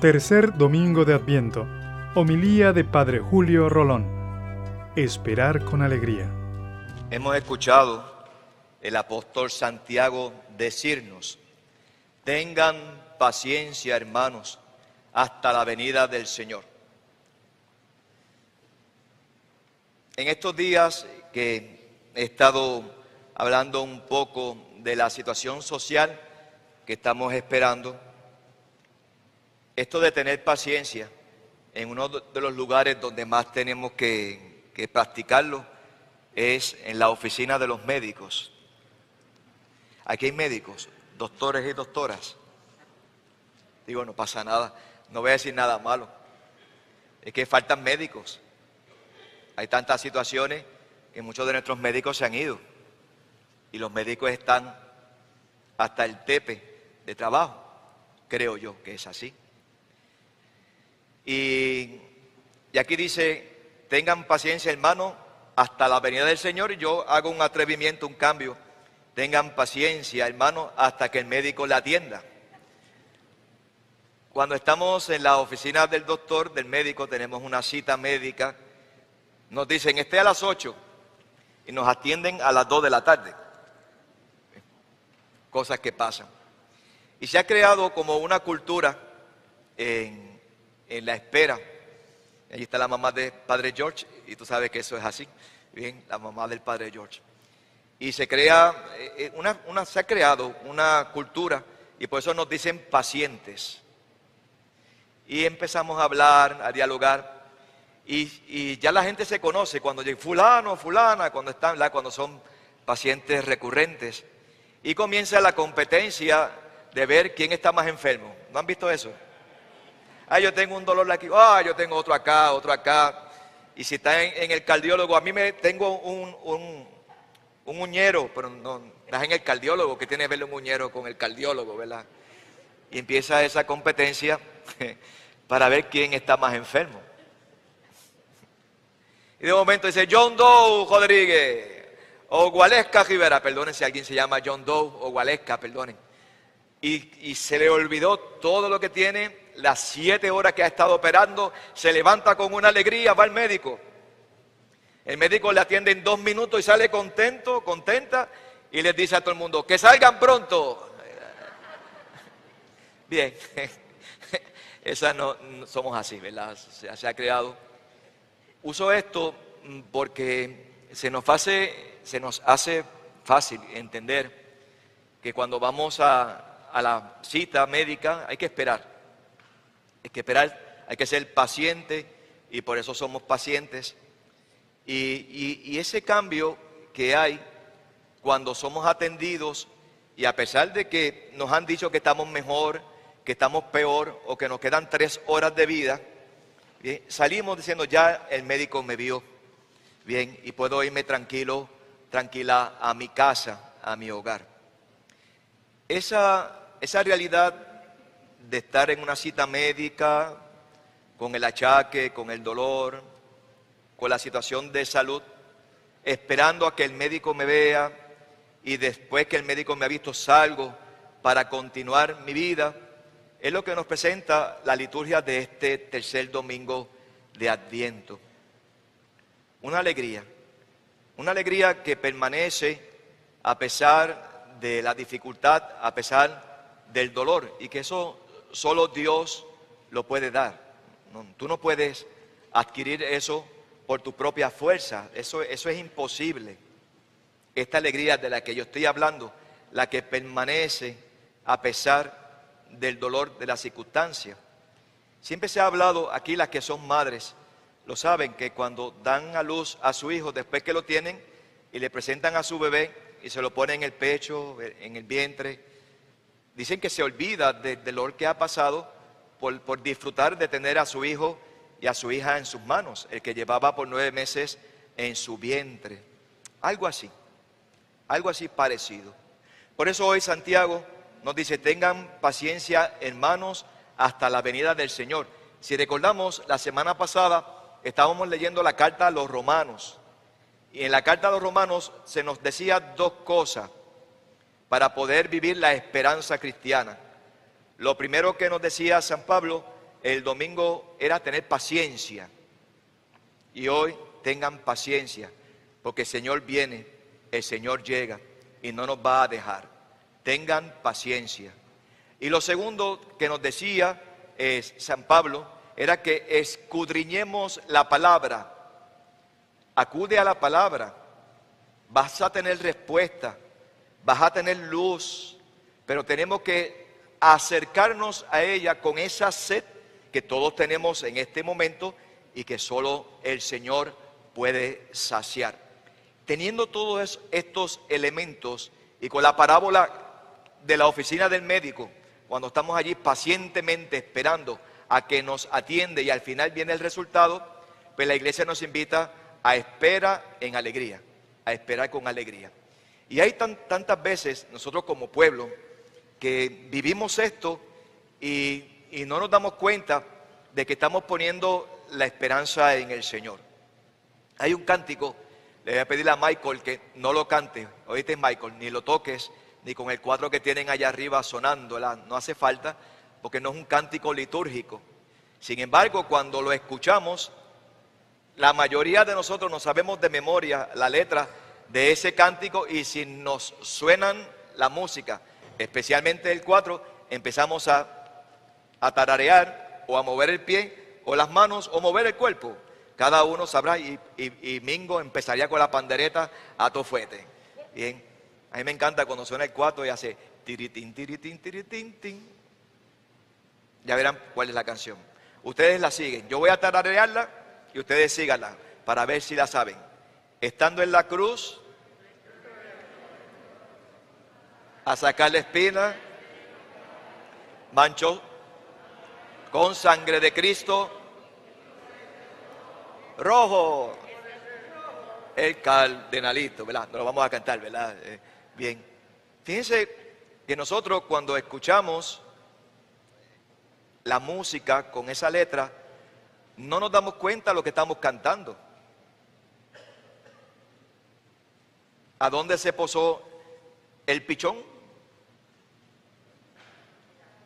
Tercer domingo de Adviento. Homilía de Padre Julio Rolón. Esperar con alegría. Hemos escuchado el apóstol Santiago decirnos, tengan paciencia hermanos hasta la venida del Señor. En estos días que he estado hablando un poco de la situación social que estamos esperando, esto de tener paciencia en uno de los lugares donde más tenemos que, practicarlo es en la oficina de los médicos. Aquí hay médicos, doctores y doctoras. Digo, no pasa nada, no voy a decir nada malo. Es que faltan médicos. Hay tantas situaciones que muchos de nuestros médicos se han ido. Y los médicos están hasta el tepe de trabajo. Creo yo que es así. Y, aquí dice, tengan paciencia hermano hasta la venida del Señor. Y yo hago un atrevimiento, un cambio. Tengan paciencia hermano hasta que el médico la atienda. Cuando estamos en la oficina del doctor, del médico, tenemos una cita médica. Nos dicen, esté a las 8 y nos atienden a las 2 de la tarde. Cosas que pasan. Y se ha creado como una cultura en en la espera. Allí está la mamá del padre George, y tú sabes que eso es así. Bien, la mamá del padre George. Y se crea, eh, eh, una, se ha creado una cultura, y por eso nos dicen pacientes. Y empezamos a hablar, a dialogar, y, ya la gente se conoce cuando llega fulano, fulana, cuando están, cuando son pacientes recurrentes. Y comienza la competencia de ver quién está más enfermo. ¿No han visto eso? Ah, yo tengo un dolor aquí, ah, yo tengo otro acá, otro acá. Y si está en, el cardiólogo, a mí me tengo un, un, un uñero, pero no, estás en el cardiólogo, que tiene que ver un uñero con el cardiólogo, ¿verdad? Y empieza esa competencia para ver quién está más enfermo. Y de momento dice John Doe Rodríguez o Gualesca Rivera, perdonen si alguien se llama John Doe o Gualesca, perdonen. Y, y se le olvidó todo lo que tiene las siete horas que ha estado operando, se levanta con una alegría, va al médico. El médico le atiende en dos minutos y sale contento, contenta, y les dice a todo el mundo, que salgan pronto. Bien, esa no, somos así, ¿verdad? Se, se, ha creado. Uso esto porque se nos hace, se nos hace fácil entender que cuando vamos a, a la cita médica hay que esperar. Hay que esperar, hay que ser paciente y por eso somos pacientes. Y, ese cambio que hay cuando somos atendidos y a pesar de que nos han dicho que estamos mejor, que estamos peor o que nos quedan tres horas de vida, salimos diciendo ya el médico me vio bien y puedo irme tranquilo, tranquila a mi casa, a mi hogar. Esa, esa realidad de estar en una cita médica con el achaque, con el dolor, con la situación de salud, esperando a que el médico me vea y después que el médico me ha visto salgo para continuar mi vida, es lo que nos presenta la liturgia de este tercer domingo de Adviento. Una alegría, una alegría que permanece a pesar de la dificultad, a pesar del dolor, y que eso solo Dios lo puede dar. tú no puedes adquirir eso por tu propia fuerza. Eso, eso es imposible. Esta alegría de la que yo estoy hablando, la que permanece a pesar del dolor de la circunstancia. Siempre se ha hablado, aquí las que son madres, lo saben, que cuando dan a luz a su hijo, después que lo tienen y le presentan a su bebé y se lo ponen en el pecho, en el vientre, Dicen que se olvida del dolor que ha pasado por, disfrutar de tener a su hijo y a su hija en sus manos, el que llevaba por nueve meses en su vientre. Algo así, algo así parecido. Por eso hoy Santiago nos dice, tengan paciencia hermanos hasta la venida del Señor. Si recordamos, la semana pasada estábamos leyendo la carta a los romanos y en la carta a los romanos se nos decía dos cosas para poder vivir la esperanza cristiana. Lo primero que nos decía San Pablo el domingo era tener paciencia. Y hoy tengan paciencia, porque el Señor viene, el Señor llega y no nos va a dejar. Tengan paciencia. Y lo segundo que nos decía es San Pablo era que escudriñemos la palabra. Acude a la palabra. Vas a tener respuesta, vas a tener luz, pero tenemos que acercarnos a ella con esa sed que todos tenemos en este momento y que solo el Señor puede saciar. Teniendo todos estos elementos y con la parábola de la oficina del médico, cuando estamos allí pacientemente esperando a que nos atiende y al final viene el resultado, pues la iglesia nos invita a espera en alegría, a esperar con alegría. Y hay tantas veces nosotros como pueblo que vivimos esto y, y no nos damos cuenta de que estamos poniendo la esperanza en el Señor. Hay un cántico, le voy a pedir a Michael que no lo cante, oíste Michael, ni lo toques, ni con el cuadro que tienen allá arriba sonando, no hace falta, porque no es un cántico litúrgico. Sin embargo, cuando lo escuchamos, la mayoría de nosotros no sabemos de memoria la letra de ese cántico y si nos suenan la música, especialmente el cuatro, empezamos a, a tararear o a mover el pie o las manos o mover el cuerpo. Cada uno sabrá y, Mingo empezaría con la pandereta a tofuete. Bien, a mí me encanta cuando suena el cuatro y hace tiritín, tiritín, tiritín, tin. Ya verán cuál es la canción. Ustedes la siguen. Yo voy a tararearla y ustedes síganla para ver si la saben. Estando en la cruz, a sacar la espina, mancho con sangre de Cristo, rojo, el cardenalito, ¿verdad? No lo vamos a cantar, ¿verdad? Eh, bien. Fíjense que nosotros cuando escuchamos la música con esa letra, no nos damos cuenta de lo que estamos cantando. ¿A dónde se posó el pichón?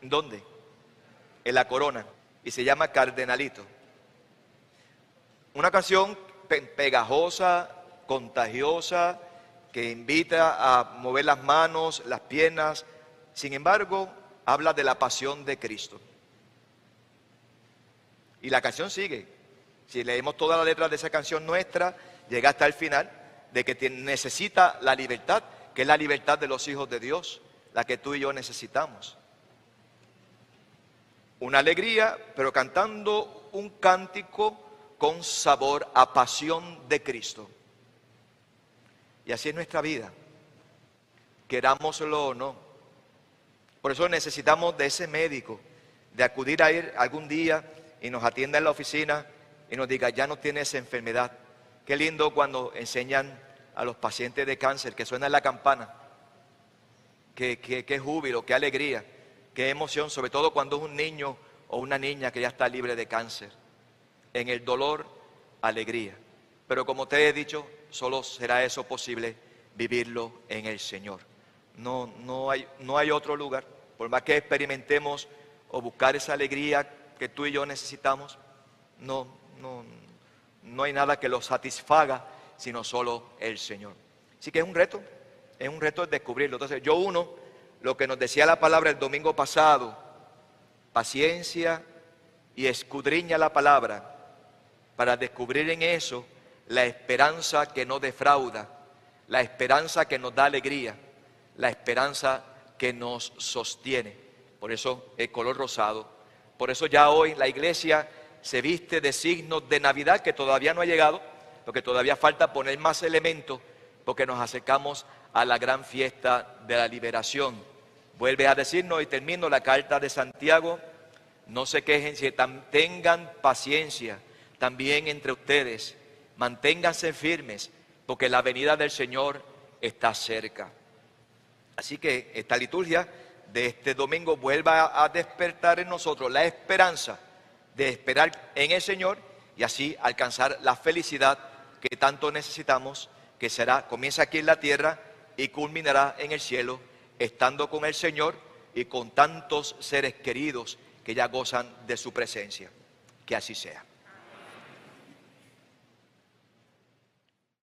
¿Dónde? En la corona. Y se llama Cardenalito. Una canción pegajosa, contagiosa, que invita a mover las manos, las piernas. Sin embargo, habla de la pasión de Cristo. Y la canción sigue. Si leemos toda la letra de esa canción nuestra, llega hasta el final de que necesita la libertad, que es la libertad de los hijos de Dios, la que tú y yo necesitamos. Una alegría, pero cantando un cántico con sabor a pasión de Cristo. Y así es nuestra vida, querámoslo o no. Por eso necesitamos de ese médico, de acudir a ir algún día y nos atienda en la oficina y nos diga, ya no tiene esa enfermedad. Qué lindo cuando enseñan a los pacientes de cáncer que suena la campana. Qué, qué júbilo, qué alegría, qué emoción, sobre todo cuando es un niño o una niña que ya está libre de cáncer. En el dolor, alegría. Pero como te he dicho, solo será eso posible vivirlo en el Señor. No, no, hay, no hay otro lugar. Por más que experimentemos o buscar esa alegría que tú y yo necesitamos, no, no, no hay nada que lo satisfaga, sino solo el Señor. Así que es un reto, es un reto descubrirlo. Entonces, yo uno, lo que nos decía la palabra el domingo pasado, paciencia y escudriña la palabra para descubrir en eso la esperanza que no defrauda, la esperanza que nos da alegría, la esperanza que nos sostiene. Por eso el color rosado por eso ya hoy la iglesia se viste de signos de Navidad que todavía no ha llegado, porque todavía falta poner más elementos, porque nos acercamos a la gran fiesta de la liberación. Vuelve a decirnos y termino la carta de Santiago, no se quejen, si tengan paciencia también entre ustedes, manténganse firmes, porque la venida del Señor está cerca. Así que esta liturgia de este domingo vuelva a despertar en nosotros la esperanza de esperar en el Señor y así alcanzar la felicidad que tanto necesitamos, que será, comienza aquí en la tierra y culminará en el cielo, estando con el Señor y con tantos seres queridos que ya gozan de su presencia. Que así sea.